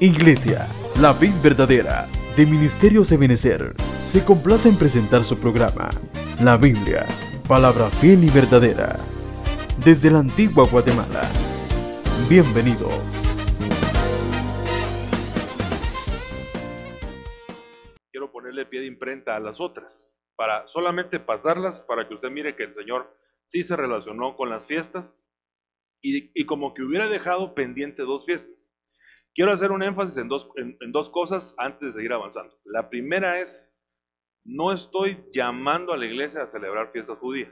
Iglesia, la vid verdadera, de Ministerios de Benecer, se complace en presentar su programa, La Biblia, palabra fiel y verdadera, desde la antigua Guatemala. Bienvenidos. Quiero ponerle pie de imprenta a las otras, para solamente pasarlas, para que usted mire que el Señor sí se relacionó con las fiestas y, y como que hubiera dejado pendiente dos fiestas. Quiero hacer un énfasis en dos, en, en dos cosas antes de seguir avanzando. La primera es, no estoy llamando a la iglesia a celebrar fiestas judías.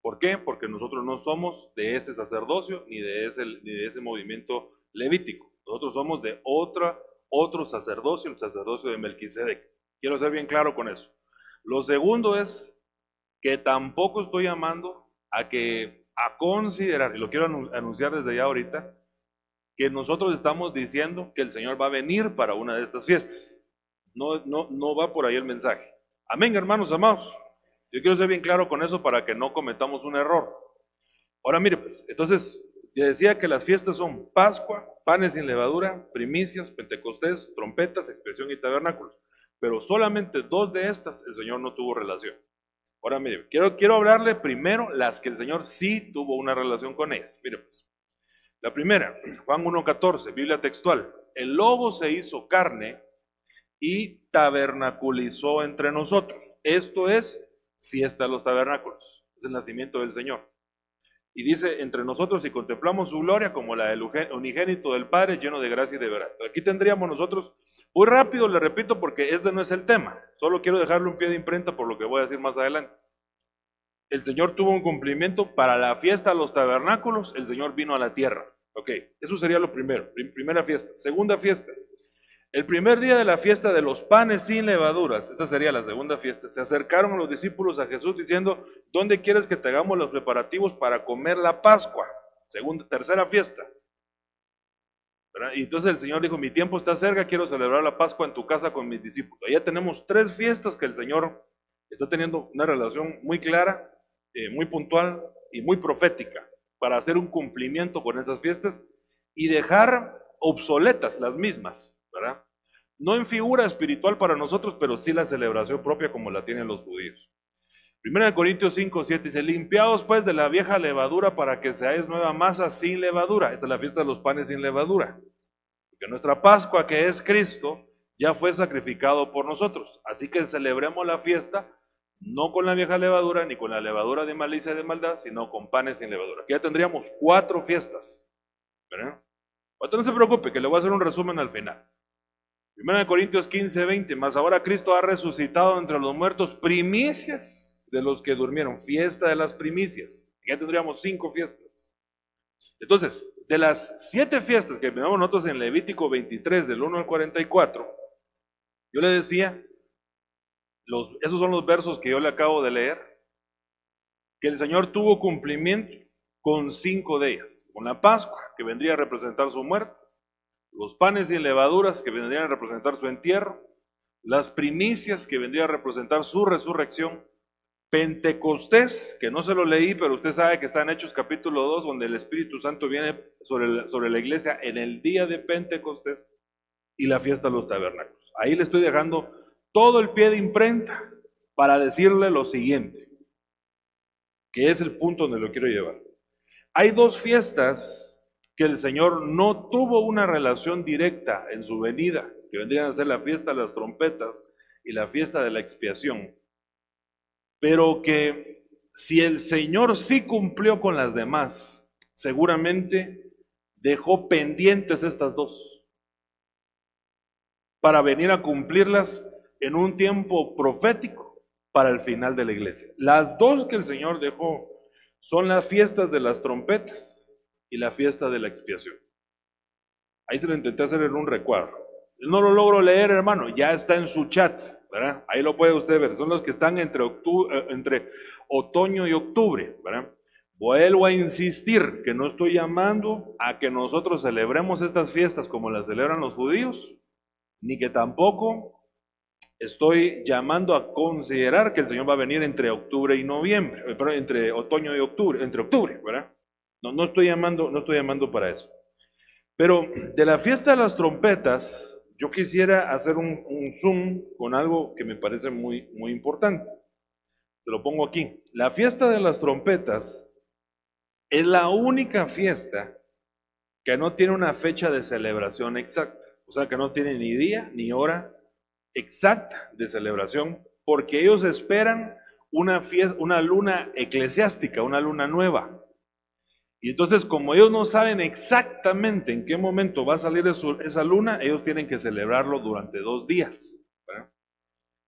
¿Por qué? Porque nosotros no somos de ese sacerdocio ni de ese, movimiento levítico. Nosotros somos de otra, otro sacerdocio, el sacerdocio de Melquisedec. Quiero ser bien claro con eso. Lo segundo es que tampoco estoy llamando a a considerar, y lo quiero anunciar desde ya ahorita, que nosotros estamos diciendo que el Señor va a venir para una de estas fiestas. No, no, no va por ahí el mensaje. Amén, hermanos amados. Yo quiero ser bien claro con eso para que no cometamos un error. Ahora mire, pues, entonces, ya decía que las fiestas son Pascua, panes sin levadura, primicias, Pentecostés, trompetas, expresión y tabernáculos. Pero solamente dos de estas el Señor no tuvo relación. Ahora mire, quiero, quiero hablarle primero las que el Señor sí tuvo una relación con ellas. Mire, pues, la primera, Juan 1.14, Biblia textual. El lobo se hizo carne y tabernaculizó entre nosotros. Esto es fiesta de los tabernáculos. Es el nacimiento del Señor. Y dice, entre nosotros y contemplamos su gloria como la del unigénito del Padre lleno de gracia y de verdad. Aquí tendríamos nosotros, muy rápido le repito porque este no es el tema, solo quiero dejarle un pie de imprenta por lo que voy a decir más adelante el Señor tuvo un cumplimiento para la fiesta de los tabernáculos, el Señor vino a la tierra. Ok, eso sería lo primero, primera fiesta. Segunda fiesta, el primer día de la fiesta de los panes sin levaduras, esta sería la segunda fiesta, se acercaron los discípulos a Jesús diciendo, ¿dónde quieres que te hagamos los preparativos para comer la Pascua? Segunda, tercera fiesta. Y entonces el Señor dijo, mi tiempo está cerca, quiero celebrar la Pascua en tu casa con mis discípulos. Ya tenemos tres fiestas que el Señor está teniendo una relación muy clara eh, muy puntual y muy profética para hacer un cumplimiento con esas fiestas y dejar obsoletas las mismas, ¿verdad? No en figura espiritual para nosotros, pero sí la celebración propia como la tienen los judíos. Primera Corintios 5, 7 dice, limpiados pues de la vieja levadura para que seáis nueva masa sin levadura. Esta es la fiesta de los panes sin levadura. Porque nuestra Pascua, que es Cristo, ya fue sacrificado por nosotros. Así que celebremos la fiesta no con la vieja levadura, ni con la levadura de malicia y de maldad, sino con panes sin levadura. Aquí ya tendríamos cuatro fiestas. ¿verdad? no se preocupe, que le voy a hacer un resumen al final. de Corintios 15, 20, más ahora Cristo ha resucitado entre los muertos primicias de los que durmieron, fiesta de las primicias. Ya tendríamos cinco fiestas. Entonces, de las siete fiestas que vemos nosotros en Levítico 23, del 1 al 44, yo le decía esos son los versos que yo le acabo de leer, que el Señor tuvo cumplimiento con cinco de ellas. Con la Pascua, que vendría a representar su muerte, los panes y levaduras, que vendrían a representar su entierro, las primicias, que vendrían a representar su resurrección, Pentecostés, que no se lo leí, pero usted sabe que está en Hechos capítulo 2, donde el Espíritu Santo viene sobre, sobre la iglesia en el día de Pentecostés y la fiesta de los tabernáculos. Ahí le estoy dejando todo el pie de imprenta para decirle lo siguiente, que es el punto donde lo quiero llevar. Hay dos fiestas que el Señor no tuvo una relación directa en su venida, que vendrían a ser la fiesta de las trompetas y la fiesta de la expiación, pero que si el Señor sí cumplió con las demás, seguramente dejó pendientes estas dos para venir a cumplirlas en un tiempo profético para el final de la iglesia. Las dos que el Señor dejó son las fiestas de las trompetas y la fiesta de la expiación. Ahí se lo intenté hacer en un recuadro. No lo logro leer, hermano, ya está en su chat, ¿verdad? Ahí lo puede usted ver. Son los que están entre, eh, entre otoño y octubre, ¿verdad? Vuelvo a insistir que no estoy llamando a que nosotros celebremos estas fiestas como las celebran los judíos, ni que tampoco estoy llamando a considerar que el Señor va a venir entre octubre y noviembre, eh, entre otoño y octubre, entre octubre, ¿verdad? No, no estoy llamando, no estoy llamando para eso. Pero de la fiesta de las trompetas, yo quisiera hacer un, un zoom con algo que me parece muy, muy importante. Se lo pongo aquí. La fiesta de las trompetas es la única fiesta que no tiene una fecha de celebración exacta. O sea, que no tiene ni día ni hora exacta de celebración, porque ellos esperan una, fiesta, una luna eclesiástica, una luna nueva. Y entonces, como ellos no saben exactamente en qué momento va a salir esa luna, ellos tienen que celebrarlo durante dos días.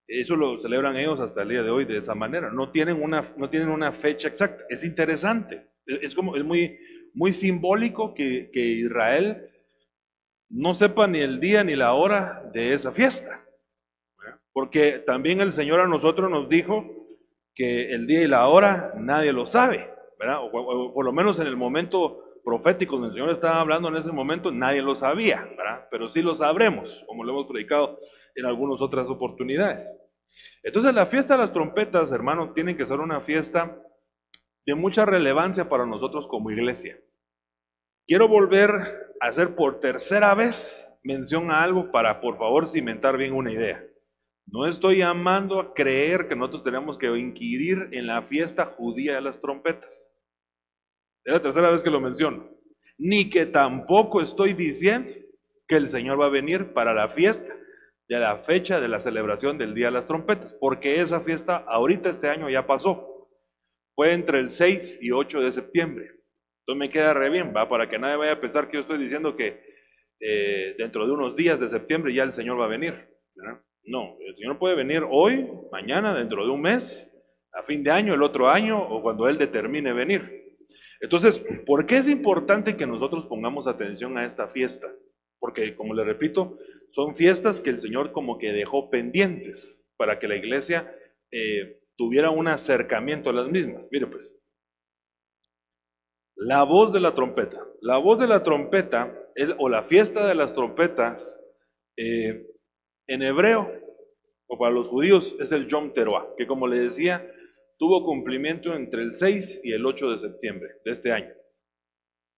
Eso lo celebran ellos hasta el día de hoy de esa manera. No tienen una, no tienen una fecha exacta. Es interesante. Es, como, es muy, muy simbólico que, que Israel no sepa ni el día ni la hora de esa fiesta. Porque también el Señor a nosotros nos dijo que el día y la hora nadie lo sabe, ¿verdad? O, por lo menos en el momento profético donde el Señor estaba hablando en ese momento, nadie lo sabía, ¿verdad? Pero sí lo sabremos, como lo hemos predicado en algunas otras oportunidades. Entonces la fiesta de las trompetas, hermanos, tiene que ser una fiesta de mucha relevancia para nosotros como iglesia. Quiero volver a hacer por tercera vez mención a algo para, por favor, cimentar bien una idea. No estoy llamando a creer que nosotros tenemos que inquirir en la fiesta judía de las trompetas. Es la tercera vez que lo menciono. Ni que tampoco estoy diciendo que el Señor va a venir para la fiesta de la fecha de la celebración del Día de las Trompetas, porque esa fiesta ahorita este año ya pasó. Fue entre el 6 y 8 de septiembre. Entonces me queda re bien, ¿va? Para que nadie vaya a pensar que yo estoy diciendo que eh, dentro de unos días de septiembre ya el Señor va a venir. No, el Señor puede venir hoy, mañana, dentro de un mes, a fin de año, el otro año, o cuando Él determine venir. Entonces, ¿por qué es importante que nosotros pongamos atención a esta fiesta? Porque, como le repito, son fiestas que el Señor como que dejó pendientes para que la iglesia eh, tuviera un acercamiento a las mismas. Mire pues, la voz de la trompeta. La voz de la trompeta, o la fiesta de las trompetas, eh, en hebreo, o para los judíos, es el Yom Teruah, que como le decía, tuvo cumplimiento entre el 6 y el 8 de septiembre de este año.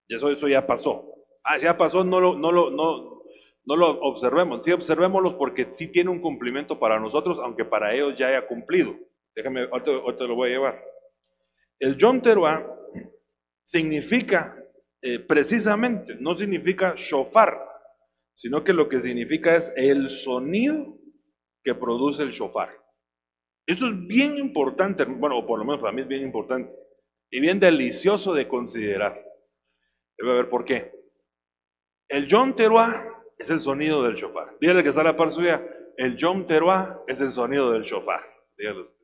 Y eso, eso ya pasó. Ah, ya pasó, no lo, no lo, no, no lo observemos. Sí, observémoslo porque sí tiene un cumplimiento para nosotros, aunque para ellos ya haya cumplido. Déjame, ahorita, lo voy a llevar. El Yom Teruah significa eh, precisamente, no significa shofar, sino que lo que significa es el sonido que produce el shofar. Eso es bien importante, bueno, por lo menos para mí es bien importante y bien delicioso de considerar. Debe ver por qué. El Yom Teruah es el sonido del shofar. Dígale que está la par suya. El Yom Teruah es el sonido del shofar. Dígale usted.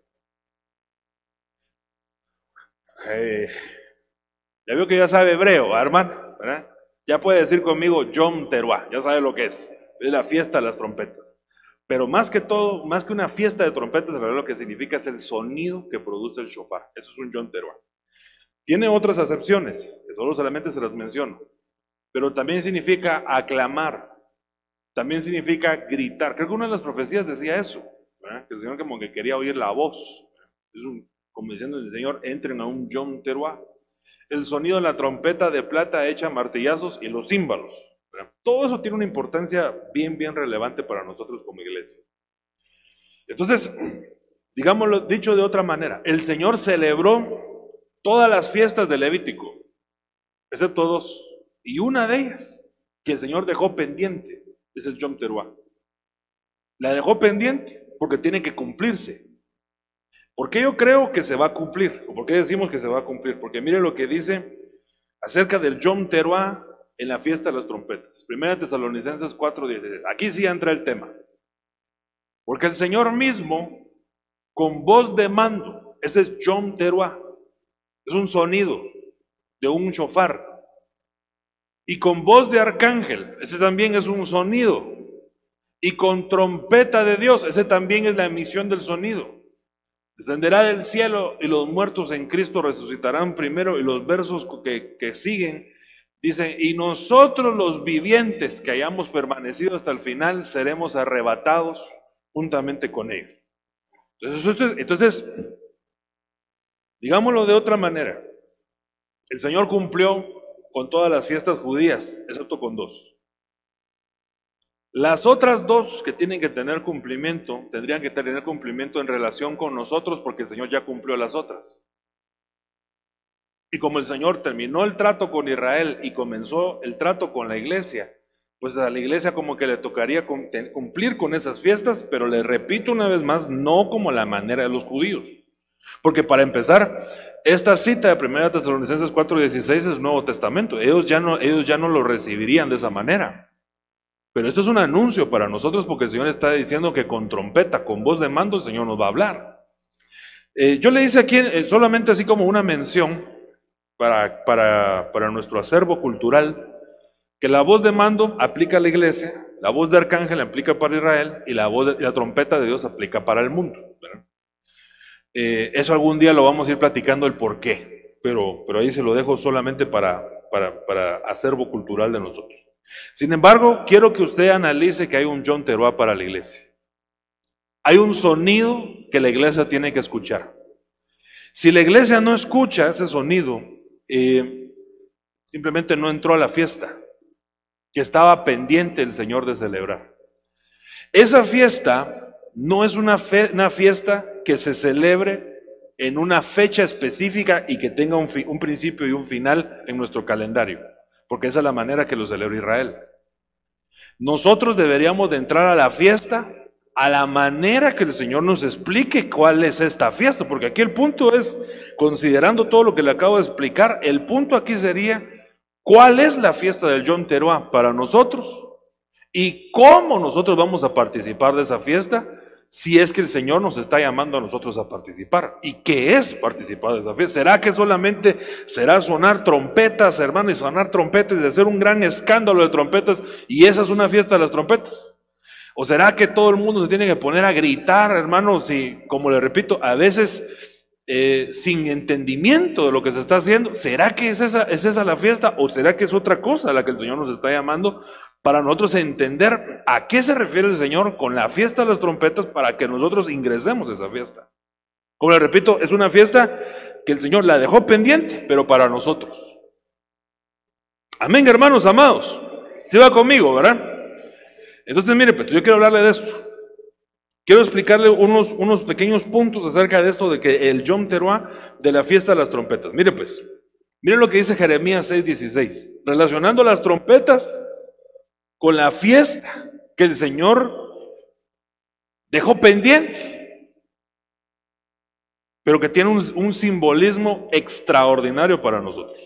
ya veo que ya sabe hebreo, hermano. ¿verdad? Ya puede decir conmigo Yom Teruah, ya sabe lo que es. Es la fiesta de las trompetas. Pero más que todo, más que una fiesta de trompetas, lo que significa es el sonido que produce el shofar. Eso es un Yom Teruah. Tiene otras acepciones, que solo solamente se las menciono. Pero también significa aclamar. También significa gritar. Creo que una de las profecías decía eso. Que el Señor como que quería oír la voz. Es un, como diciendo el Señor, entren a un Yom Teruah el sonido de la trompeta de plata hecha martillazos y los címbalos. Todo eso tiene una importancia bien, bien relevante para nosotros como iglesia. Entonces, digámoslo dicho de otra manera, el Señor celebró todas las fiestas de Levítico, excepto dos, y una de ellas que el Señor dejó pendiente es el Yom Teruah. La dejó pendiente porque tiene que cumplirse. ¿Por qué yo creo que se va a cumplir? ¿O por qué decimos que se va a cumplir? Porque mire lo que dice acerca del Yom Teruah en la fiesta de las trompetas. Primera Tesalonicenses 4:16. Aquí sí entra el tema. Porque el Señor mismo, con voz de mando, ese es Yom Teruah, es un sonido de un shofar. Y con voz de arcángel, ese también es un sonido. Y con trompeta de Dios, ese también es la emisión del sonido. Descenderá del cielo y los muertos en Cristo resucitarán primero y los versos que, que siguen dicen, y nosotros los vivientes que hayamos permanecido hasta el final seremos arrebatados juntamente con ellos. Entonces, entonces, digámoslo de otra manera, el Señor cumplió con todas las fiestas judías, excepto con dos. Las otras dos que tienen que tener cumplimiento, tendrían que tener cumplimiento en relación con nosotros porque el Señor ya cumplió las otras. Y como el Señor terminó el trato con Israel y comenzó el trato con la iglesia, pues a la iglesia como que le tocaría cumplir con esas fiestas, pero le repito una vez más, no como la manera de los judíos. Porque para empezar, esta cita de 1 Tesalonicenses 4:16 es Nuevo Testamento. Ellos ya, no, ellos ya no lo recibirían de esa manera. Pero esto es un anuncio para nosotros porque el Señor está diciendo que con trompeta, con voz de mando, el Señor nos va a hablar. Eh, yo le hice aquí eh, solamente así como una mención para, para, para nuestro acervo cultural, que la voz de mando aplica a la iglesia, la voz de arcángel aplica para Israel y la voz de, la trompeta de Dios aplica para el mundo. Eh, eso algún día lo vamos a ir platicando el por qué, pero, pero ahí se lo dejo solamente para, para, para acervo cultural de nosotros. Sin embargo, quiero que usted analice que hay un John Teruá para la iglesia. Hay un sonido que la iglesia tiene que escuchar. Si la iglesia no escucha ese sonido, eh, simplemente no entró a la fiesta que estaba pendiente el Señor de celebrar. Esa fiesta no es una, fiesta que se celebre en una fecha específica y que tenga un principio y un final en nuestro calendario porque esa es la manera que lo celebra Israel. Nosotros deberíamos de entrar a la fiesta a la manera que el Señor nos explique cuál es esta fiesta, porque aquí el punto es, considerando todo lo que le acabo de explicar, el punto aquí sería, ¿cuál es la fiesta del John Teruá para nosotros? ¿Y cómo nosotros vamos a participar de esa fiesta? Si es que el Señor nos está llamando a nosotros a participar. ¿Y qué es participar de esa fiesta? ¿Será que solamente será sonar trompetas, hermanos, y sonar trompetas y hacer un gran escándalo de trompetas y esa es una fiesta de las trompetas? ¿O será que todo el mundo se tiene que poner a gritar, hermanos, y como le repito, a veces eh, sin entendimiento de lo que se está haciendo? ¿Será que es esa, es esa la fiesta o será que es otra cosa a la que el Señor nos está llamando para nosotros entender a qué se refiere el Señor con la fiesta de las trompetas para que nosotros ingresemos a esa fiesta. Como le repito, es una fiesta que el Señor la dejó pendiente, pero para nosotros. Amén, hermanos amados. Se va conmigo, ¿verdad? Entonces, mire, pues yo quiero hablarle de esto. Quiero explicarle unos, unos pequeños puntos acerca de esto de que el Yom Teruah de la fiesta de las trompetas. Mire, pues, mire lo que dice Jeremías 6:16. Relacionando las trompetas con la fiesta que el Señor dejó pendiente, pero que tiene un, simbolismo extraordinario para nosotros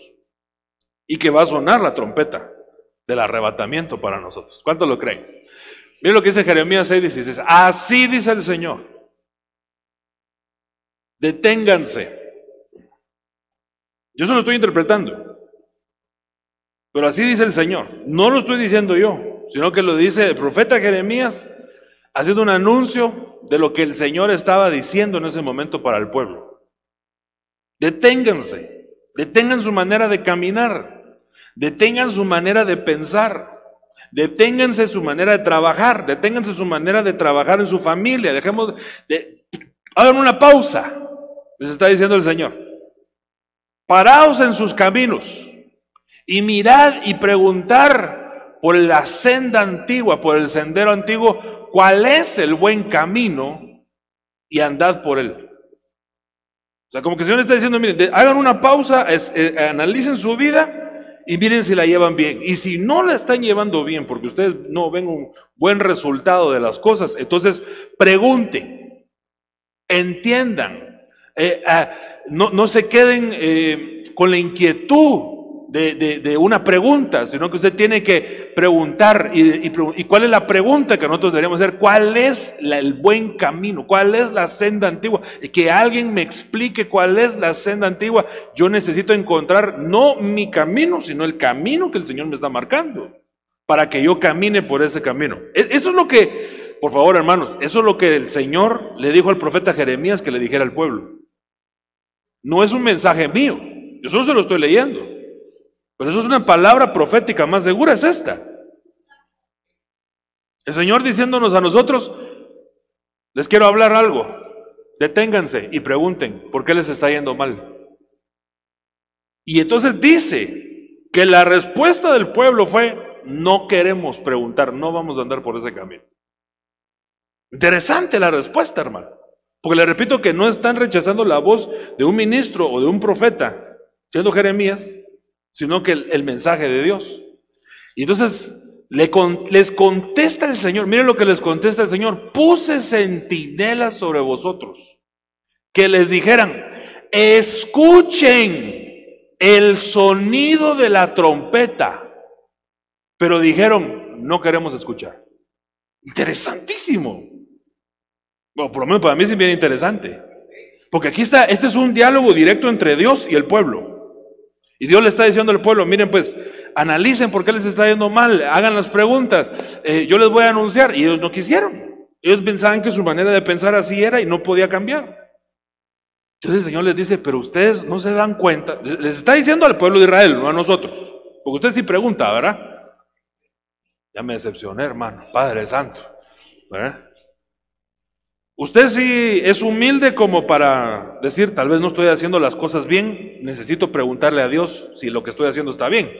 y que va a sonar la trompeta del arrebatamiento para nosotros. ¿Cuántos lo creen? Miren lo que dice Jeremías 6:16. Así dice el Señor. Deténganse. Yo se lo estoy interpretando. Pero así dice el Señor. No lo estoy diciendo yo, sino que lo dice el profeta Jeremías haciendo un anuncio de lo que el Señor estaba diciendo en ese momento para el pueblo. Deténganse, detengan su manera de caminar, detengan su manera de pensar, deténganse su manera de trabajar, deténganse su manera de trabajar en su familia, dejemos de, hagan una pausa, les está diciendo el Señor. Paraos en sus caminos y mirad y preguntar por la senda antigua, por el sendero antiguo, cuál es el buen camino y andad por él. O sea, como que el Señor está diciendo, miren, hagan una pausa, eh, analicen su vida y miren si la llevan bien. Y si no la están llevando bien, porque ustedes no ven un buen resultado de las cosas, entonces pregunten, entiendan, eh, ah, no, se queden eh, con la inquietud de, una pregunta, sino que usted tiene que preguntar. Y, cuál es la pregunta que nosotros deberíamos hacer? ¿Cuál es el buen camino? ¿Cuál es la senda antigua? Que alguien me explique cuál es la senda antigua. Yo necesito encontrar no mi camino, sino el camino que el Señor me está marcando, para que yo camine por ese camino. E, eso es lo que, por favor hermanos, eso es lo que el Señor le dijo al profeta Jeremías que le dijera al pueblo. No es un mensaje mío, yo solo se lo estoy leyendo. Pero eso es una palabra profética más segura, es esta. El Señor diciéndonos a nosotros, les quiero hablar algo, deténganse y pregunten, ¿por qué les está yendo mal? Y entonces dice, que la respuesta del pueblo fue, no queremos preguntar, no vamos a andar por ese camino. Interesante la respuesta, hermano. Porque le repito que no están rechazando la voz de un ministro o de un profeta, siendo Jeremías, sino que el, mensaje de Dios. Y entonces les contesta el Señor, miren lo que les contesta el Señor, puse centinelas sobre vosotros, que les dijeran, escuchen el sonido de la trompeta, pero dijeron, no queremos escuchar. Interesantísimo. Bueno, por lo menos para mí es bien interesante. Porque aquí está, este es un diálogo directo entre Dios y el pueblo. Y Dios le está diciendo al pueblo, miren pues, analicen por qué les está yendo mal, hagan las preguntas, eh, yo les voy a anunciar. Y ellos no quisieron. Ellos pensaban que su manera de pensar así era y no podía cambiar. Entonces el Señor les dice, pero ustedes no se dan cuenta, les está diciendo al pueblo de Israel, no a nosotros. Porque usted sí pregunta, ¿verdad? Ya me decepcioné, hermano, Padre Santo. ¿verdad? Usted sí es humilde como para decir, tal vez no estoy haciendo las cosas bien, necesito preguntarle a Dios si lo que estoy haciendo está bien.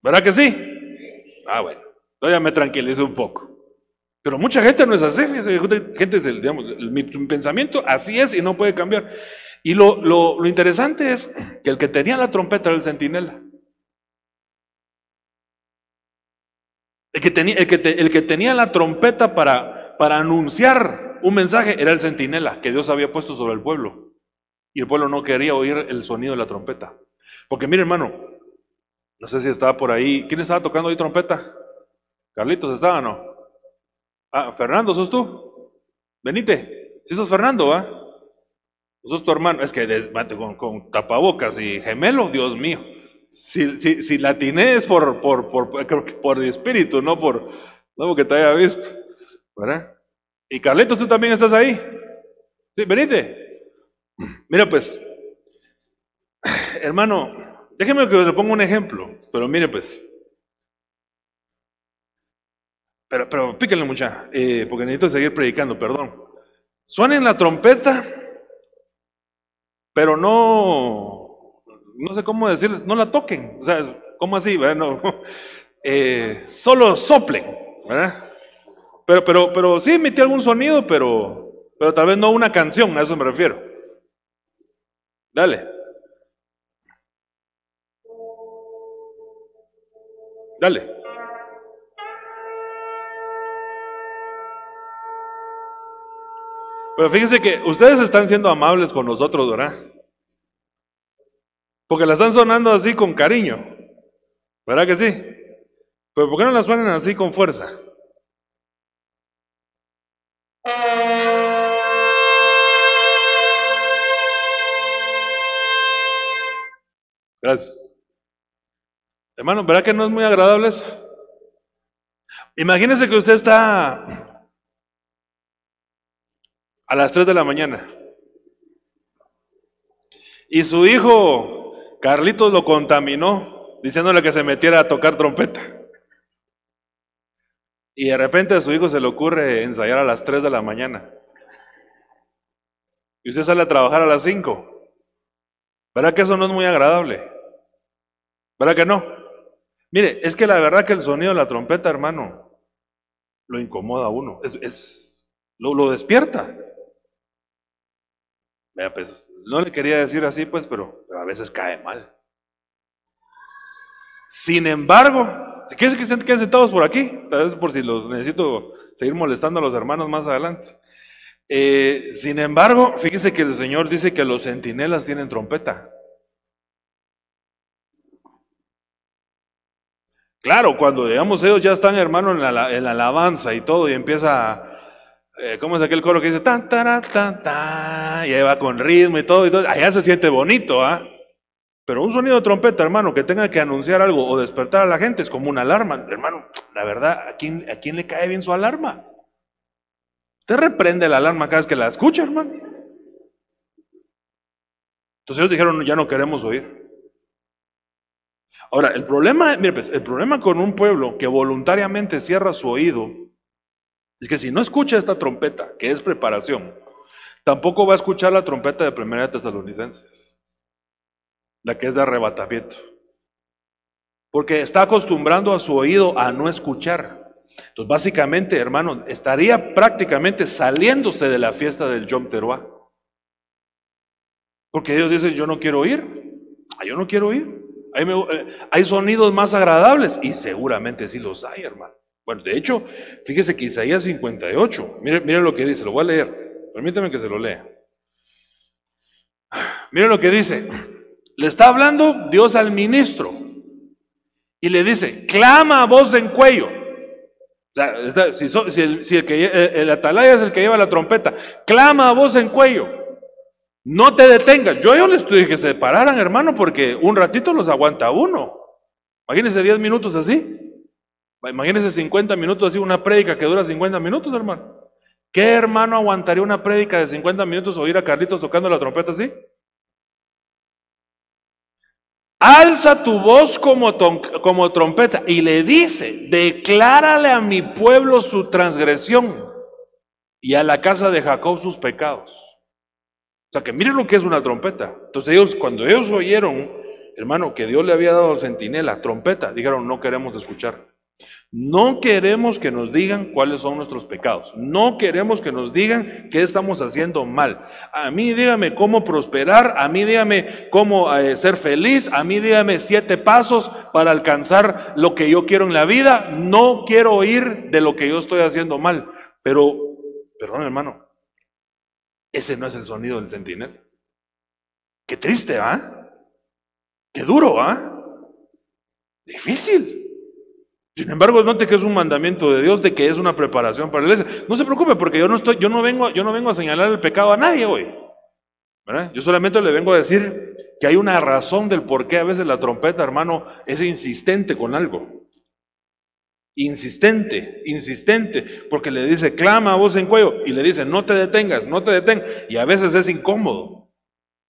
¿Verdad que sí? Ah, bueno, ya me tranquilice un poco. Pero mucha gente no es así, gente es digamos, mi, pensamiento así es y no puede cambiar. Y lo, lo, interesante es que el que tenía la trompeta era el centinela. El que, tenía, el, que el que tenía la trompeta para para anunciar un mensaje era el centinela que Dios había puesto sobre el pueblo. Y el pueblo no quería oír el sonido de la trompeta. Porque mire, hermano, no sé si estaba por ahí. ¿Quién estaba tocando ahí trompeta? Carlitos estaba, ¿no? Ah, Fernando, ¿sos tú? Venite. Si sos Fernando, ¿va? Sos tu hermano. Es que con, tapabocas y gemelo, Dios mío. Si, si, si latiné es por, por, por, por, espíritu, no por, no porque te haya visto. ¿Verdad? Y Carlitos, tú también estás ahí. Sí, venite. Mira, pues, hermano, déjeme que le ponga un ejemplo, pero mire, pues. Pero, pero píquenle mucha, eh, porque necesito seguir predicando, perdón. Suenen la trompeta, pero no, no sé cómo decir, no la toquen. O sea, ¿cómo así? Bueno, eh, solo soplen, ¿verdad? Pero, pero, pero sí emitió algún sonido, pero, pero tal vez no una canción, a eso me refiero. Dale. Dale. Pero fíjense que ustedes están siendo amables con nosotros, ¿verdad? Porque la están sonando así con cariño. ¿Verdad que sí? Pero ¿por qué no la suenan así con fuerza? Gracias. Hermano, ¿verdad que no es muy agradable eso? Imagínese que usted está a las 3 de la mañana y su hijo Carlitos lo contaminó diciéndole que se metiera a tocar trompeta. Y de repente a su hijo se le ocurre ensayar a las 3 de la mañana. Y usted sale a trabajar a las 5. ¿Verdad que eso no es muy agradable? ¿Verdad que no? Mire, es que la verdad que el sonido de la trompeta, hermano, lo incomoda a uno, es, lo, lo, despierta. Vea, pues, no le quería decir así, pues, pero, a veces cae mal. Sin embargo, si quieren que queden sentados por aquí, tal vez por si los necesito seguir molestando a los hermanos más adelante. Eh, sin embargo, fíjese que el Señor dice que los centinelas tienen trompeta. Claro, cuando digamos ellos ya están hermanos en la, alabanza y todo y empieza, eh, ¿cómo es aquel coro que dice tan, tan, tan, tan, y ahí va con ritmo y todo y todo, allá se siente bonito, ¿ah? Pero un sonido de trompeta, hermano, que tenga que anunciar algo o despertar a la gente es como una alarma, hermano, la verdad, ¿a quién, a quién le cae bien su alarma? Usted reprende la alarma cada vez que la escucha, hermano. Entonces ellos dijeron, ya no queremos oír. Ahora, el problema, mire, pues, el problema con un pueblo que voluntariamente cierra su oído es que si no escucha esta trompeta, que es preparación, tampoco va a escuchar la trompeta de Primera de Tesalonicenses, la que es de arrebatamiento. porque está acostumbrando a su oído a no escuchar. Entonces, básicamente, hermano, estaría prácticamente saliéndose de la fiesta del Yom Teruah. Porque ellos dicen, yo no quiero oír, ah, yo no quiero. Hay, eh, hay sonidos más agradables y seguramente sí los hay, hermano. Bueno, de hecho, fíjese que Isaías 58, mire, mire lo que dice, lo voy a leer, permítame que se lo lea. Mire lo que dice, le está hablando Dios al ministro y le dice, clama a voz en cuello. Si, el, que, el atalaya es el que lleva la trompeta, clama a voz en cuello. No te detengas. Yo, yo les dije que se pararan, hermano, porque un ratito los aguanta uno. Imagínense 10 minutos así. Imagínense 50 minutos así, una prédica que dura 50 minutos, hermano. ¿Qué hermano aguantaría una prédica de 50 minutos o oír a Carlitos tocando la trompeta así? Alza tu voz como, como trompeta y le dice, declárale a mi pueblo su transgresión y a la casa de Jacob sus pecados. O sea, que miren lo que es una trompeta. Entonces ellos, cuando ellos oyeron, hermano, que Dios le había dado centinela, trompeta, dijeron, no queremos escuchar. No queremos que nos digan cuáles son nuestros pecados. No queremos que nos digan qué estamos haciendo mal. A mí dígame cómo prosperar, a mí dígame cómo eh, ser feliz, a mí dígame siete pasos para alcanzar lo que yo quiero en la vida. No quiero oír de lo que yo estoy haciendo mal. Pero, perdón hermano, ese no es el sonido del sentinel. Qué triste, ¿ah? Qué duro, ¿ah? Difícil. Sin embargo, note que es un mandamiento de Dios de que es una preparación para la iglesia. No se preocupe porque yo no estoy, yo no vengo, yo no vengo a señalar el pecado a nadie hoy. Yo solamente le vengo a decir que hay una razón del por qué a veces la trompeta, hermano, es insistente con algo. Insistente, insistente, porque le dice, clama a voz en cuello, y le dice, no te detengas, no te detengas, y a veces es incómodo,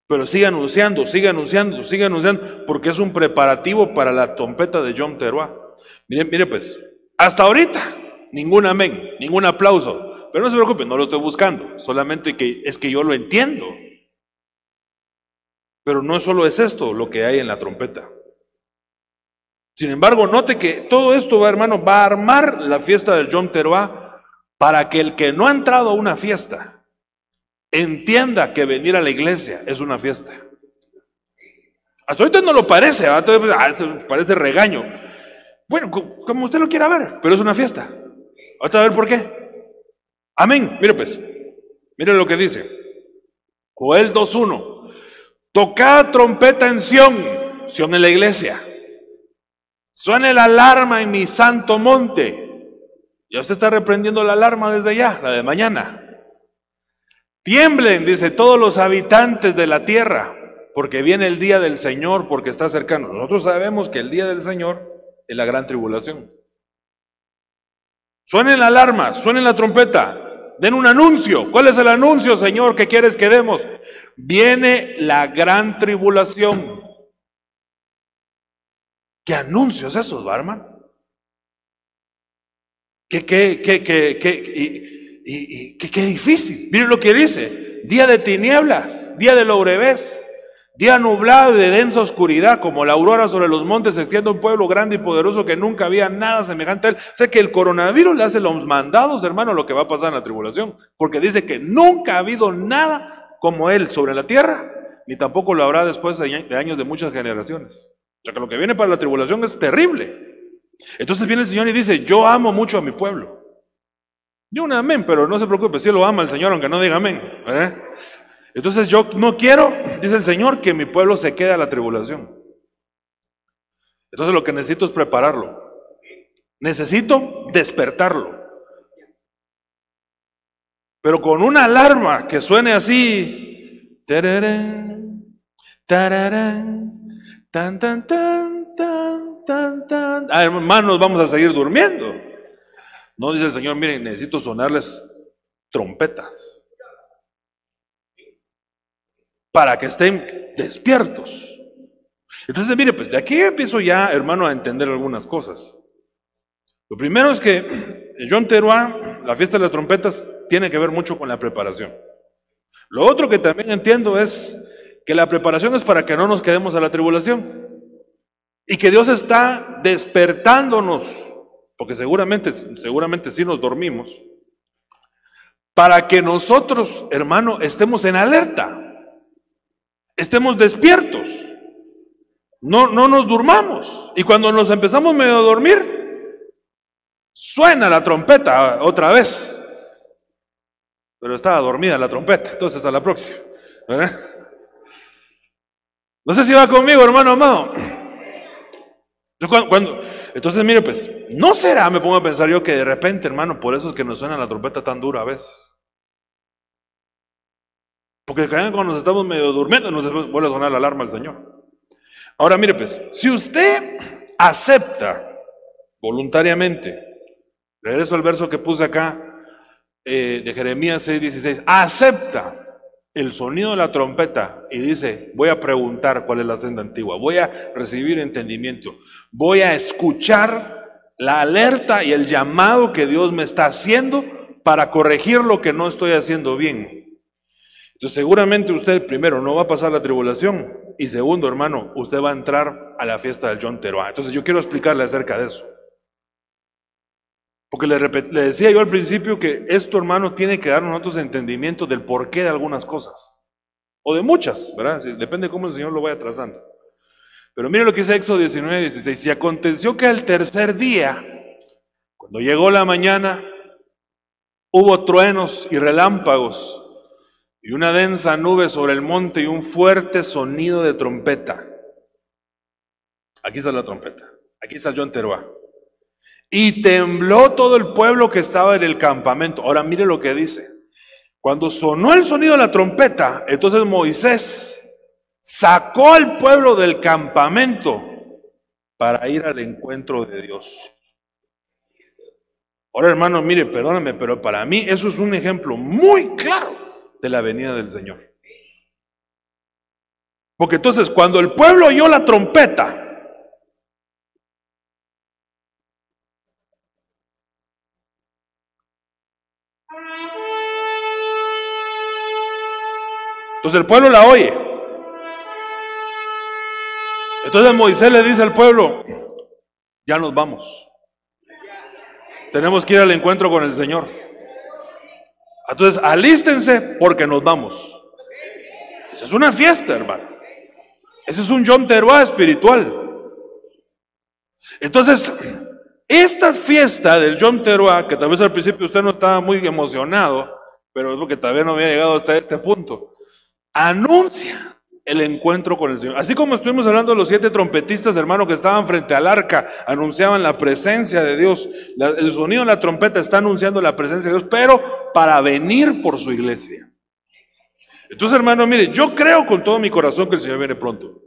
pero sigue anunciando, sigue anunciando, sigue anunciando, porque es un preparativo para la trompeta de John Teruá. Mire, mire pues, hasta ahorita, ningún amén, ningún aplauso, pero no se preocupe, no lo estoy buscando, solamente que es que yo lo entiendo. Pero no solo es esto lo que hay en la trompeta. Sin embargo, note que todo esto, hermano, va a armar la fiesta del Yom Teruah para que el que no ha entrado a una fiesta entienda que venir a la iglesia es una fiesta. Hasta ahorita no lo parece, ah, parece regaño. Bueno, como usted lo quiera ver, pero es una fiesta. Vamos a ver por qué. Amén. Mire pues, mire lo que dice. Joel 2.1. Tocad trompeta en Sión, Sión en la iglesia. Suene la alarma en mi santo monte. Ya usted está reprendiendo la alarma desde ya, la de mañana. Tiemblen, dice todos los habitantes de la tierra, porque viene el día del Señor, porque está cercano. Nosotros sabemos que el día del Señor es la gran tribulación. Suene la alarma, suene la trompeta, den un anuncio. ¿Cuál es el anuncio, Señor, que quieres que demos? Viene la gran tribulación. ¿Qué anuncios esos, Barman? ¿Qué, qué, qué, qué, qué, y, qué, qué difícil? Miren lo que dice. Día de tinieblas, día de logrevés, día nublado y de densa oscuridad, como la aurora sobre los montes, se extiende un pueblo grande y poderoso que nunca había nada semejante a él. O sea que el coronavirus le hace los mandados, hermano, lo que va a pasar en la tribulación. Porque dice que nunca ha habido nada como él sobre la tierra, ni tampoco lo habrá después de años de muchas generaciones. O sea que lo que viene para la tribulación es terrible. Entonces viene el Señor y dice, yo amo mucho a mi pueblo. Yo un amén, pero no se preocupe, si lo ama el Señor, aunque no diga amén. Entonces yo no quiero, dice el Señor, que mi pueblo se quede a la tribulación. Entonces lo que necesito es prepararlo. Necesito despertarlo. Pero con una alarma que suene así. Tan, tan, tan, tan, tan, tan. Ah, hermanos, vamos a seguir durmiendo. No dice el Señor, miren, necesito sonarles trompetas para que estén despiertos. Entonces, mire, pues de aquí empiezo ya, hermano, a entender algunas cosas. Lo primero es que John Teruá, la fiesta de las trompetas, tiene que ver mucho con la preparación. Lo otro que también entiendo es que la preparación es para que no nos quedemos a la tribulación. Y que Dios está despertándonos, porque seguramente, seguramente sí nos dormimos, para que nosotros, hermano, estemos en alerta, estemos despiertos, no, no nos durmamos. Y cuando nos empezamos medio a dormir, suena la trompeta otra vez. Pero estaba dormida la trompeta, entonces a la próxima. No sé si va conmigo, hermano amado. Cuando, entonces, mire, pues, ¿no será, me pongo a pensar yo, que de repente, hermano, por eso es que nos suena la trompeta tan dura a veces? Porque cuando nos estamos medio durmiendo, nos vuelve a sonar la alarma al Señor. Ahora, mire, pues, si usted acepta voluntariamente, regreso al verso que puse acá eh, de Jeremías 6:16, acepta el sonido de la trompeta y dice, voy a preguntar cuál es la senda antigua, voy a recibir entendimiento, voy a escuchar la alerta y el llamado que Dios me está haciendo para corregir lo que no estoy haciendo bien. Entonces seguramente usted primero no va a pasar la tribulación y segundo hermano, usted va a entrar a la fiesta del John Teruá. Entonces yo quiero explicarle acerca de eso. Porque le, le, decía yo al principio que esto, hermano, tiene que darnos nosotros entendimiento del porqué de algunas cosas. O de muchas, ¿verdad? Depende de cómo el Señor lo vaya trazando. Pero mire lo que dice Éxodo 19, 16. Si aconteció que al tercer día, cuando llegó la mañana, hubo truenos y relámpagos y una densa nube sobre el monte y un fuerte sonido de trompeta. Aquí está la trompeta. Aquí está John Teruá. Y tembló todo el pueblo que estaba en el campamento. Ahora mire lo que dice. Cuando sonó el sonido de la trompeta, entonces Moisés sacó al pueblo del campamento para ir al encuentro de Dios. Ahora hermano, mire, perdóname, pero para mí eso es un ejemplo muy claro de la venida del Señor. Porque entonces cuando el pueblo oyó la trompeta, Entonces el pueblo la oye. Entonces Moisés le dice al pueblo, ya nos vamos. Tenemos que ir al encuentro con el Señor. Entonces alístense porque nos vamos. Esa es una fiesta, hermano. Ese es un John Teruá espiritual. Entonces, esta fiesta del John Teruá, que tal vez al principio usted no estaba muy emocionado, pero es porque todavía no había llegado hasta este punto anuncia el encuentro con el Señor. Así como estuvimos hablando de los siete trompetistas, hermano, que estaban frente al arca, anunciaban la presencia de Dios. el sonido de la trompeta está anunciando la presencia de Dios, pero para venir por su iglesia. Entonces, hermano, mire, yo creo con todo mi corazón que el Señor viene pronto.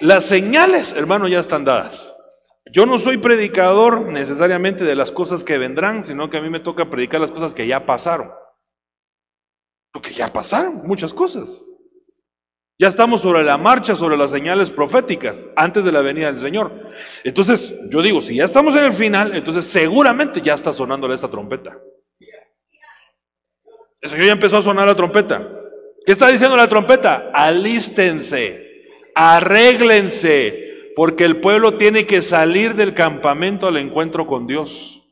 Las señales, hermano, ya están dadas. Yo no soy predicador necesariamente de las cosas que vendrán, sino que a mí me toca predicar las cosas que ya pasaron. Porque ya pasaron muchas cosas. Ya estamos sobre la marcha, sobre las señales proféticas, antes de la venida del Señor. Entonces, yo digo, si ya estamos en el final, entonces seguramente ya está sonándole esta trompeta. El Señor ya empezó a sonar la trompeta. ¿Qué está diciendo la trompeta? Alístense, arréglense, porque el pueblo tiene que salir del campamento al encuentro con Dios.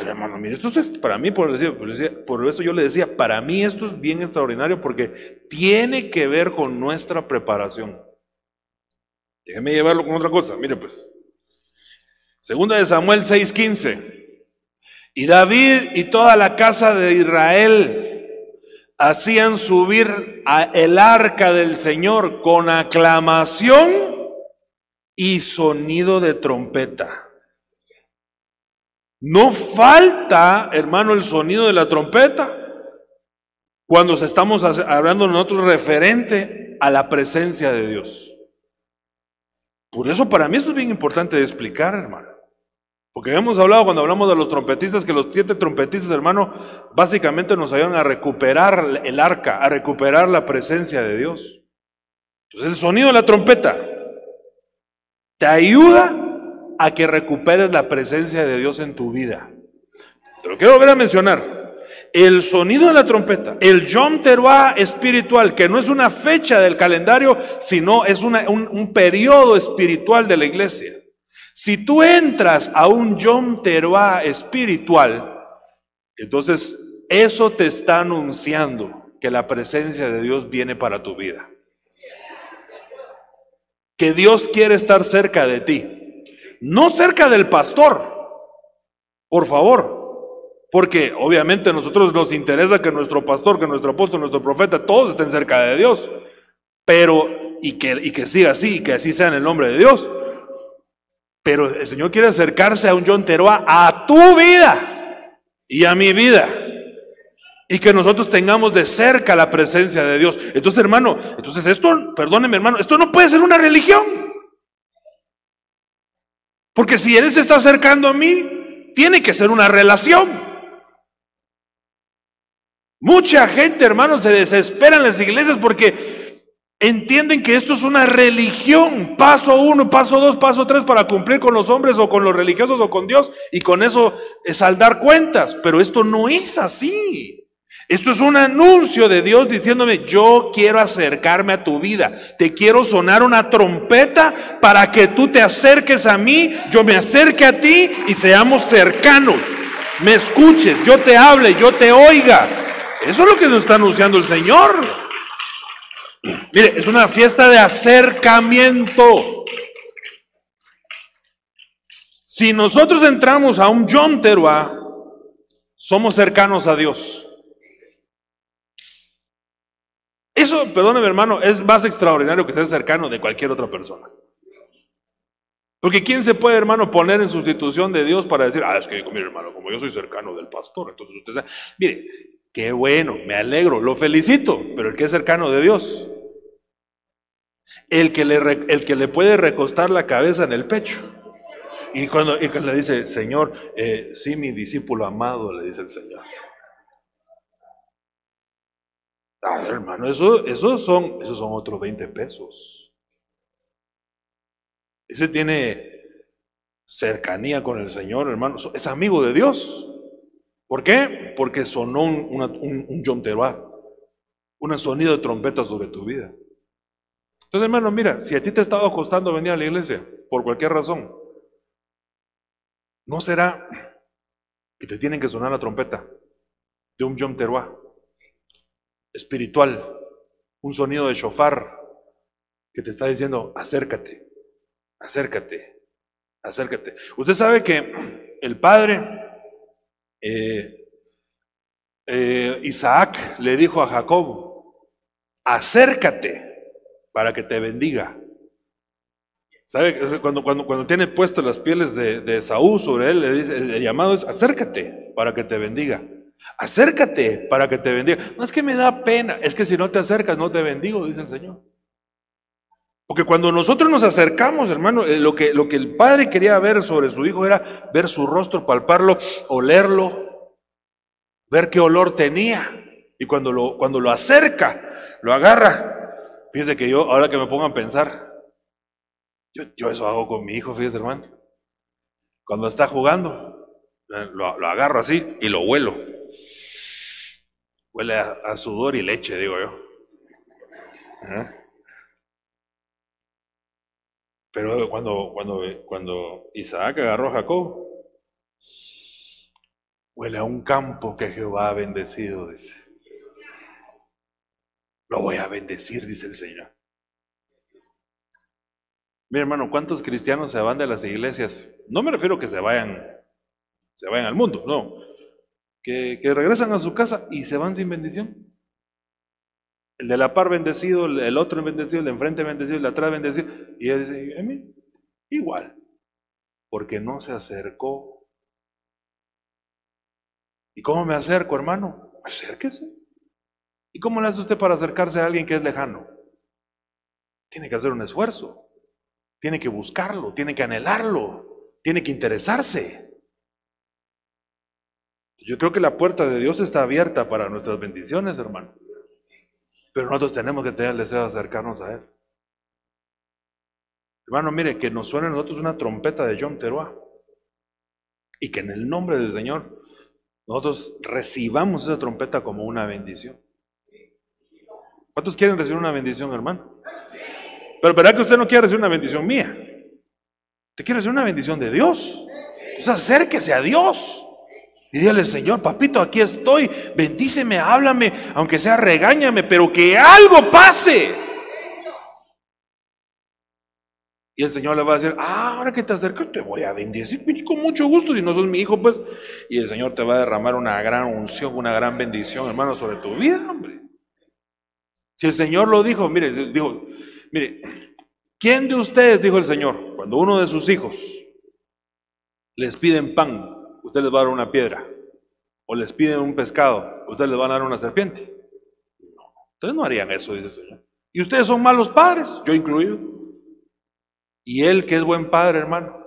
Hermano, mire, esto es para mí, por, decir, por eso yo le decía, para mí esto es bien extraordinario porque tiene que ver con nuestra preparación. Déjeme llevarlo con otra cosa, mire pues. Segunda de Samuel 6:15. Y David y toda la casa de Israel hacían subir a el arca del Señor con aclamación y sonido de trompeta. No falta, hermano, el sonido de la trompeta cuando estamos hablando nosotros referente a la presencia de Dios. Por eso para mí esto es bien importante de explicar, hermano. Porque hemos hablado cuando hablamos de los trompetistas, que los siete trompetistas, hermano, básicamente nos ayudan a recuperar el arca, a recuperar la presencia de Dios. Entonces el sonido de la trompeta te ayuda a que recuperes la presencia de Dios en tu vida. Te lo quiero volver a mencionar. El sonido de la trompeta, el Yom Teruah espiritual, que no es una fecha del calendario, sino es un, un periodo espiritual de la iglesia. Si tú entras a un Yom Teruah espiritual, entonces eso te está anunciando que la presencia de Dios viene para tu vida. Que Dios quiere estar cerca de ti. No cerca del pastor, por favor. Porque obviamente a nosotros nos interesa que nuestro pastor, que nuestro apóstol, nuestro profeta, todos estén cerca de Dios. Pero, y que, y que siga así, y que así sea en el nombre de Dios. Pero el Señor quiere acercarse a un John Teroa a tu vida y a mi vida. Y que nosotros tengamos de cerca la presencia de Dios. Entonces, hermano, entonces esto, perdóneme, hermano, esto no puede ser una religión. Porque si Él se está acercando a mí, tiene que ser una relación. Mucha gente, hermano, se desespera en las iglesias porque entienden que esto es una religión. Paso uno, paso dos, paso tres para cumplir con los hombres o con los religiosos o con Dios y con eso es saldar cuentas. Pero esto no es así. Esto es un anuncio de Dios diciéndome, yo quiero acercarme a tu vida, te quiero sonar una trompeta para que tú te acerques a mí, yo me acerque a ti y seamos cercanos. Me escuches, yo te hable, yo te oiga. Eso es lo que nos está anunciando el Señor. Mire, es una fiesta de acercamiento. Si nosotros entramos a un Yom Teruah, somos cercanos a Dios. Eso, perdóneme hermano, es más extraordinario que ser cercano de cualquier otra persona. Porque ¿quién se puede, hermano, poner en sustitución de Dios para decir, ah, es que, mire, hermano, como yo soy cercano del pastor, entonces usted sabe, mire, qué bueno, me alegro, lo felicito, pero el que es cercano de Dios, el que le, el que le puede recostar la cabeza en el pecho. Y cuando, y cuando le dice, Señor, eh, sí, mi discípulo amado, le dice el Señor. Ah, hermano, eso, esos, son, esos son otros 20 pesos. Ese tiene cercanía con el Señor, hermano. Es amigo de Dios. ¿Por qué? Porque sonó un, un, un Yom un sonido de trompeta sobre tu vida. Entonces, hermano, mira, si a ti te estaba costando venir a la iglesia, por cualquier razón, ¿no será que te tienen que sonar la trompeta de un Yom Teruah? Espiritual, un sonido de shofar que te está diciendo, acércate, acércate, acércate. Usted sabe que el padre eh, eh, Isaac le dijo a Jacob, acércate para que te bendiga. ¿Sabe? Cuando, cuando, cuando tiene puesto las pieles de, de Saúl sobre él, le dice, el llamado es acércate para que te bendiga. Acércate para que te bendiga. No es que me da pena, es que si no te acercas no te bendigo, dice el Señor. Porque cuando nosotros nos acercamos, hermano, eh, lo que, lo que el padre quería ver sobre su hijo era ver su rostro, palparlo, olerlo, ver qué olor tenía. Y cuando lo, cuando lo acerca, lo agarra. Fíjense que yo, ahora que me pongan a pensar, yo, yo eso hago con mi hijo, fíjese hermano. Cuando está jugando, eh, lo, lo agarro así y lo huelo. Huele a, sudor y leche, digo yo. Pero cuando, cuando, cuando Isaac agarró a Jacob, huele a un campo que Jehová ha bendecido, dice. Lo voy a bendecir, dice el Señor. Mi hermano, ¿cuántos cristianos se van de las iglesias? No me refiero que se vayan, se vayan al mundo, no que, regresan a su casa y se van sin bendición. El de la par bendecido, el otro bendecido, el de enfrente bendecido, el de atrás bendecido. Y él dice, igual, porque no se acercó. ¿Y cómo me acerco, hermano? Acérquese. ¿Y cómo le hace usted para acercarse a alguien que es lejano? Tiene que hacer un esfuerzo. Tiene que buscarlo, tiene que anhelarlo, tiene que interesarse. Yo creo que la puerta de Dios está abierta para nuestras bendiciones, hermano. Pero nosotros tenemos que tener el deseo de acercarnos a Él. Hermano, mire, que nos suene a nosotros una trompeta de Yom Teruah. Y que en el nombre del Señor nosotros recibamos esa trompeta como una bendición. ¿Cuántos quieren recibir una bendición, hermano? Pero ¿verdad que usted no quiere recibir una bendición mía? Usted quiere recibir una bendición de Dios. Entonces acérquese a Dios. Y dígale, Señor, papito, aquí estoy. Bendíceme, háblame, aunque sea regáñame, pero que algo pase. Y el Señor le va a decir, ah, ahora que te acercas, te voy a bendecir, con mucho gusto, si no sos mi hijo, pues. Y el Señor te va a derramar una gran unción, una gran bendición, hermano, sobre tu vida, hombre. Si el Señor lo dijo, mire, dijo, mire, ¿quién de ustedes, dijo el Señor, cuando uno de sus hijos les piden pan, usted les va a dar una piedra? ¿O les piden un pescado, usted les va a dar una serpiente? No, ustedes no harían eso, dice el Señor. Y ustedes son malos padres, yo incluido. Y Él que es buen padre, hermano,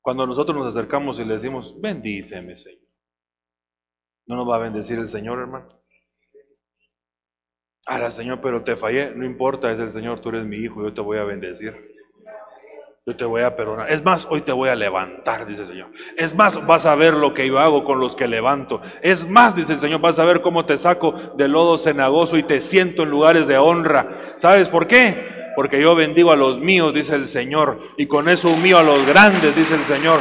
cuando nosotros nos acercamos y le decimos, bendíceme, Señor. ¿No nos va a bendecir el Señor, hermano? Ahora, Señor, pero te fallé. No importa, es el Señor, tú eres mi hijo, yo te voy a bendecir. Yo te voy a perdonar. Es más, hoy te voy a levantar, dice el Señor. Es más, vas a ver lo que yo hago con los que levanto. Es más, dice el Señor, vas a ver cómo te saco del lodo cenagoso y te siento en lugares de honra. ¿Sabes por qué? porque yo bendigo a los míos, dice el Señor, y con eso humillo a los grandes, dice el Señor.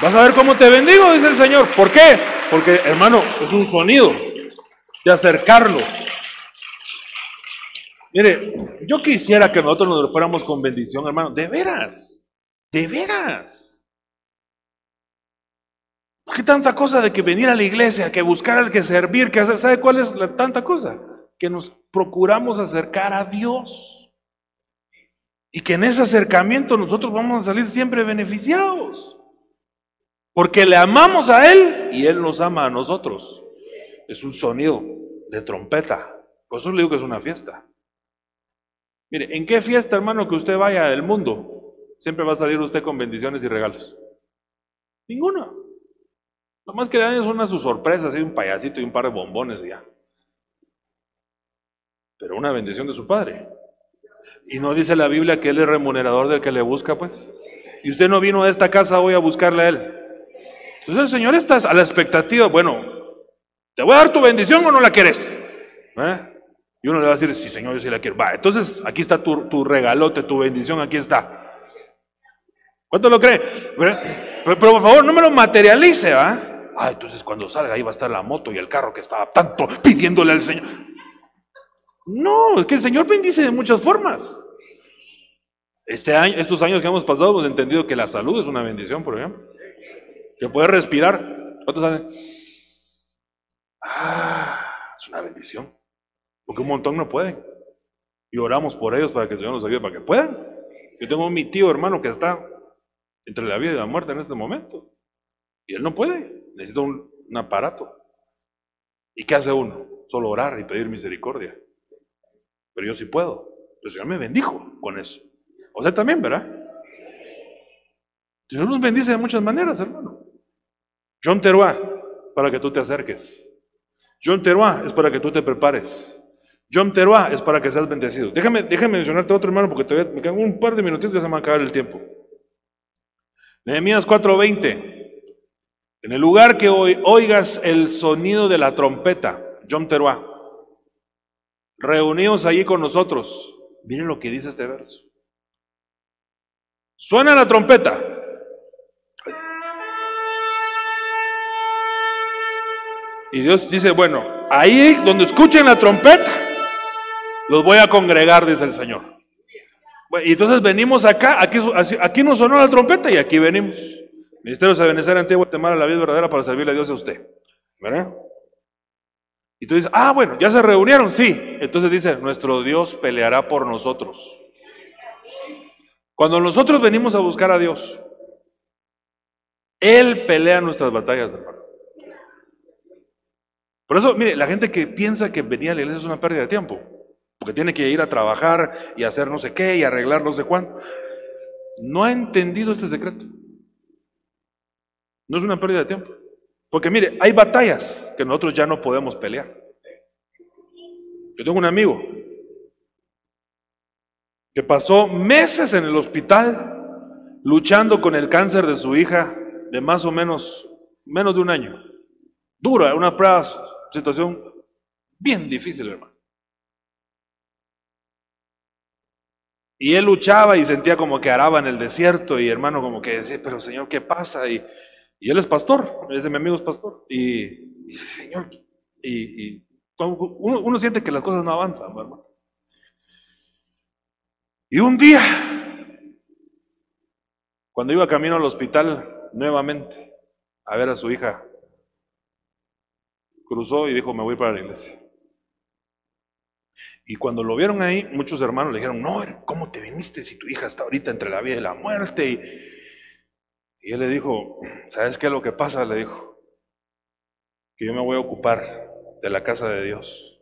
Vas a ver cómo te bendigo, dice el Señor. ¿Por qué? Porque, hermano, es un sonido de acercarlos. Mire, yo quisiera que nosotros nos fuéramos con bendición, hermano. De veras, de veras. ¿Qué tanta cosa de que venir a la iglesia, que buscar al que servir, que hacer? ¿Sabe cuál es la tanta cosa? Que nos procuramos acercar a Dios. Y que en ese acercamiento nosotros vamos a salir siempre beneficiados. Porque le amamos a Él y Él nos ama a nosotros. Es un sonido de trompeta. Por eso le digo que es una fiesta. Mire, ¿en qué fiesta, hermano, que usted vaya del mundo? Siempre va a salir usted con bendiciones y regalos. Ninguna. Lo más que le dan es una su sorpresa, así un payasito y un par de bombones y ya. Pero una bendición de su padre. Y no dice la Biblia que Él es remunerador del que le busca, pues. Y usted no vino a esta casa hoy a buscarle a Él. Entonces el Señor está a la expectativa, bueno, ¿te voy a dar tu bendición o no la quieres? ¿Eh? Y uno le va a decir, sí, Señor, yo sí la quiero. Va, entonces aquí está tu, regalote, tu bendición, aquí está. ¿Cuánto lo cree? Pero, por favor, no me lo materialice, ¿ah? Ah, entonces cuando salga ahí va a estar la moto y el carro que estaba tanto pidiéndole al Señor. No, es que el Señor bendice de muchas formas. Este año, estos años que hemos pasado hemos entendido que la salud es una bendición, por ejemplo. Que puede respirar. ¿Cuántos saben? Ah, es una bendición. Porque un montón no pueden. Y oramos por ellos para que el Señor nos ayude para que puedan. Yo tengo mi tío hermano que está entre la vida y la muerte en este momento. Y él no puede. Necesita un, un aparato. ¿Y qué hace uno? Solo orar y pedir misericordia pero yo sí puedo. El Señor me bendijo con eso. O sea, también, ¿verdad? El Señor nos bendice de muchas maneras, hermano. John Teruá, para que tú te acerques. John Teruá es para que tú te prepares. John Teruá es para que seas bendecido. Déjame, déjame mencionarte otro hermano porque todavía me quedan un par de minutitos y se me va a acabar el tiempo. Nehemías 4:20. En el lugar que oigas el sonido de la trompeta, John Teruá, reunidos allí con nosotros. Miren lo que dice este verso. Suena la trompeta. Y Dios dice, bueno, ahí donde escuchen la trompeta, los voy a congregar, dice el Señor. y entonces venimos acá, aquí, nos sonó la trompeta y aquí venimos. Ministerio de Benecer Antiguo Guatemala, la vida verdadera para servirle a Dios a usted. ¿Verdad? Y tú dices, ah, bueno, ya se reunieron, sí. Entonces dice, nuestro Dios peleará por nosotros. Cuando nosotros venimos a buscar a Dios, Él pelea nuestras batallas, hermano. Por eso, mire, la gente que piensa que venir a la iglesia es una pérdida de tiempo, porque tiene que ir a trabajar y hacer no sé qué y arreglar no sé cuánto, no ha entendido este secreto. No es una pérdida de tiempo. Porque mire, hay batallas que nosotros ya no podemos pelear. Yo tengo un amigo que pasó meses en el hospital luchando con el cáncer de su hija de más o menos, menos de un año. dura, una situación bien difícil, hermano. Y él luchaba y sentía como que araba en el desierto y hermano como que decía, pero Señor, ¿qué pasa? Y, él es pastor, es mi amigo es pastor. Y, y Señor, y, uno, uno, siente que las cosas no avanzan, hermano. Y un día, cuando iba camino al hospital nuevamente a ver a su hija, cruzó y dijo, me voy para la iglesia. Y cuando lo vieron ahí, muchos hermanos le dijeron, no, ¿cómo te viniste si tu hija está ahorita entre la vida y la muerte? Y, él le dijo, ¿sabes qué es lo que pasa? Le dijo, que yo me voy a ocupar de la casa de Dios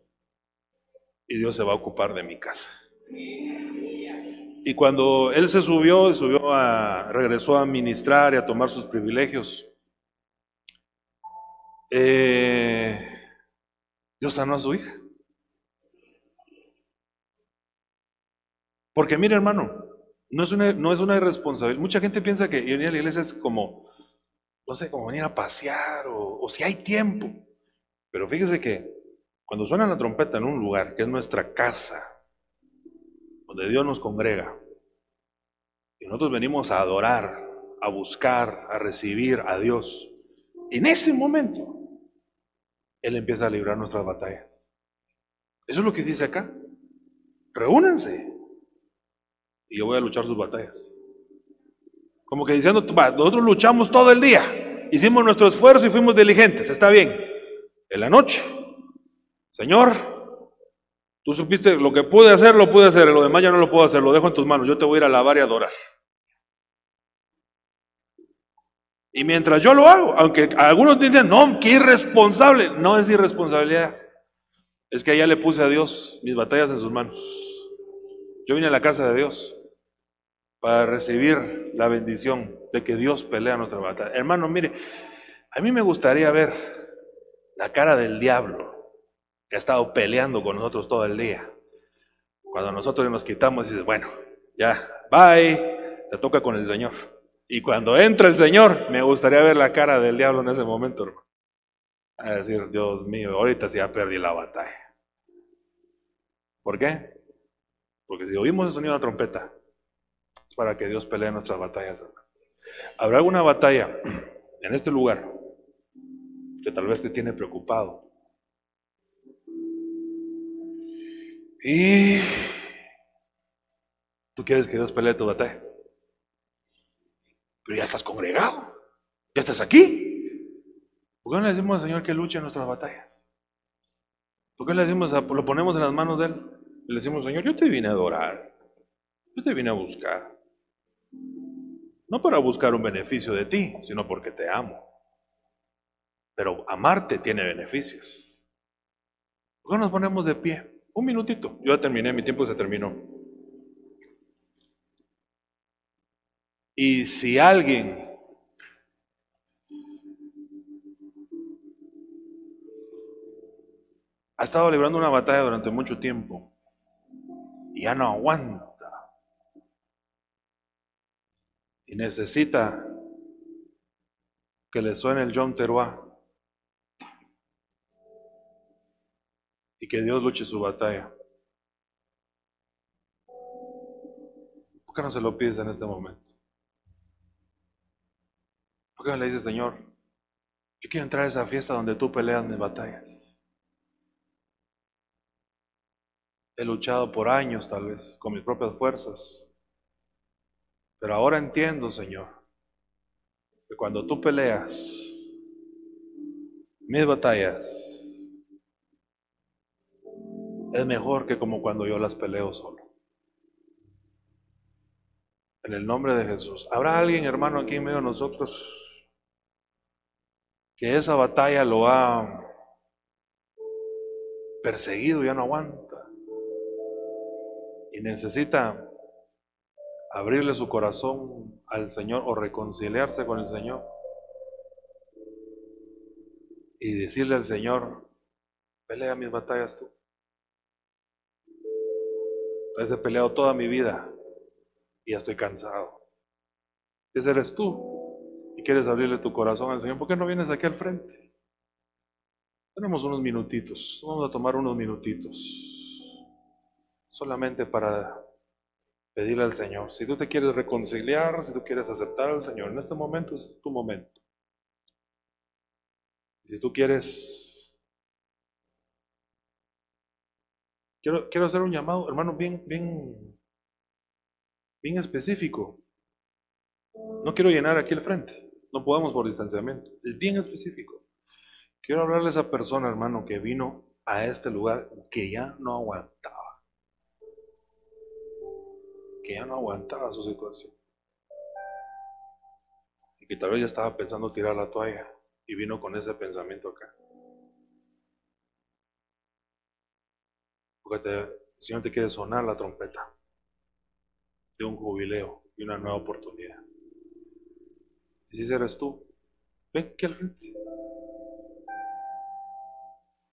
y Dios se va a ocupar de mi casa. Y cuando él se subió, subió a, regresó a ministrar y a tomar sus privilegios, eh, Dios sanó a su hija. Porque mire hermano, no es una, no irresponsabilidad. Mucha gente piensa que ir a la iglesia es como, no sé, como venir a pasear o, o si hay tiempo. Pero fíjese que cuando suena la trompeta en un lugar que es nuestra casa, donde Dios nos congrega, y nosotros venimos a adorar, a buscar, a recibir a Dios, en ese momento, Él empieza a librar nuestras batallas. Eso es lo que dice acá. Reúnense, y yo voy a luchar sus batallas. Como que diciendo, nosotros luchamos todo el día, hicimos nuestro esfuerzo y fuimos diligentes, está bien. En la noche, Señor, tú supiste lo que pude hacer, lo pude hacer, lo demás ya no lo puedo hacer, lo dejo en tus manos, yo te voy a ir a alabar y adorar. Y mientras yo lo hago, aunque algunos dicen, no, qué irresponsable, no es irresponsabilidad. Es que allá le puse a Dios mis batallas en sus manos. Yo vine a la casa de Dios para recibir la bendición de que Dios pelea nuestra batalla. Hermano, mire, a mí me gustaría ver la cara del diablo que ha estado peleando con nosotros todo el día. Cuando nosotros nos quitamos y dice, bueno, ya, bye, te toca con el Señor. Y cuando entra el Señor, me gustaría ver la cara del diablo en ese momento, hermano. A decir, Dios mío, ahorita sí ya perdí la batalla. ¿Por qué? Porque si oímos el sonido de la trompeta, para que Dios pelee nuestras batallas. Habrá alguna batalla en este lugar que tal vez te tiene preocupado. Y tú quieres que Dios pelee tu batalla. Pero ya estás congregado, ya estás aquí. ¿Por qué no le decimos al Señor que luche nuestras batallas? ¿Por qué le decimos, lo ponemos en las manos de Él? Le decimos, Señor, yo te vine a adorar, yo te vine a buscar. No para buscar un beneficio de ti, sino porque te amo. Pero amarte tiene beneficios. ¿Por qué nos ponemos de pie? Un minutito. Yo ya terminé, mi tiempo se terminó. Y si alguien ha estado librando una batalla durante mucho tiempo y ya no aguanta y necesita que le suene el John Teruá y que Dios luche su batalla. ¿Por qué no se lo pides en este momento? ¿Por qué no le dices, Señor, yo quiero entrar a esa fiesta donde tú peleas mis batallas? He luchado por años tal vez, con mis propias fuerzas, pero ahora entiendo, Señor, que cuando tú peleas mis batallas, es mejor que como cuando yo las peleo solo. En el nombre de Jesús. ¿Habrá alguien, hermano, aquí en medio de nosotros que esa batalla lo ha perseguido, ya no aguanta? Y necesita abrirle su corazón al Señor o reconciliarse con el Señor y decirle al Señor, pelea mis batallas tú. He peleado toda mi vida y ya estoy cansado. Ese eres tú y quieres abrirle tu corazón al Señor. ¿Por qué no vienes aquí al frente? Tenemos unos minutitos, vamos a tomar unos minutitos, solamente para pedirle al Señor. Si tú te quieres reconciliar, si tú quieres aceptar al Señor, en este momento es tu momento. Si tú quieres, quiero, quiero hacer un llamado, hermano, bien, bien, bien específico. No quiero llenar aquí el frente, no podemos por distanciamiento, es bien específico. Quiero hablarle a esa persona, hermano, que vino a este lugar que ya no aguantaba, ya no aguantaba su situación y que tal vez ya estaba pensando tirar la toalla y vino con ese pensamiento acá. Porque el Señor te quiere sonar la trompeta de un jubileo y una nueva oportunidad. Y si eres tú, ven aquí al frente.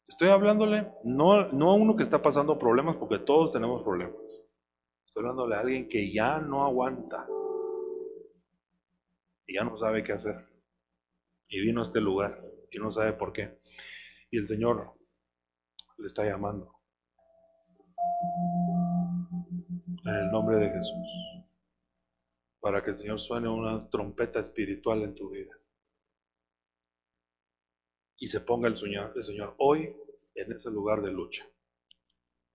Estoy hablándole no, no a uno que está pasando problemas, porque todos tenemos problemas. A alguien que ya no aguanta y ya no sabe qué hacer. Y vino a este lugar y no sabe por qué. Y el Señor le está llamando. En el nombre de Jesús. Para que el Señor suene una trompeta espiritual en tu vida. Y se ponga el Señor, el Señor hoy en ese lugar de lucha.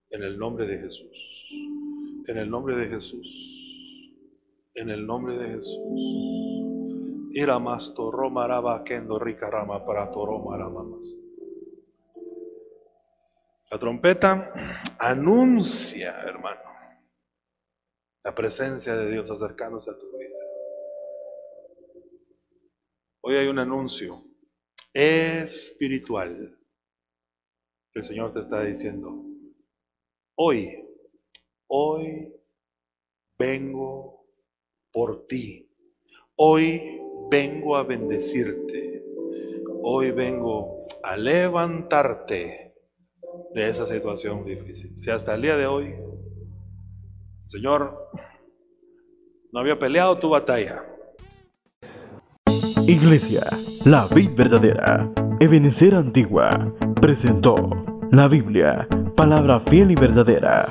En el nombre de Jesús. En el nombre de Jesús. En el nombre de Jesús. Ira más torro maraba kendo rica rama para toro maramamas. La trompeta anuncia, hermano, la presencia de Dios acercándose a tu vida. Hoy hay un anuncio espiritual el Señor te está diciendo, hoy, hoy vengo por ti, hoy vengo a bendecirte, hoy vengo a levantarte de esa situación difícil. Si hasta el día de hoy, Señor, no había peleado tu batalla. Iglesia, la vida verdadera, Ebenecer Antigua, presentó la Biblia, palabra fiel y verdadera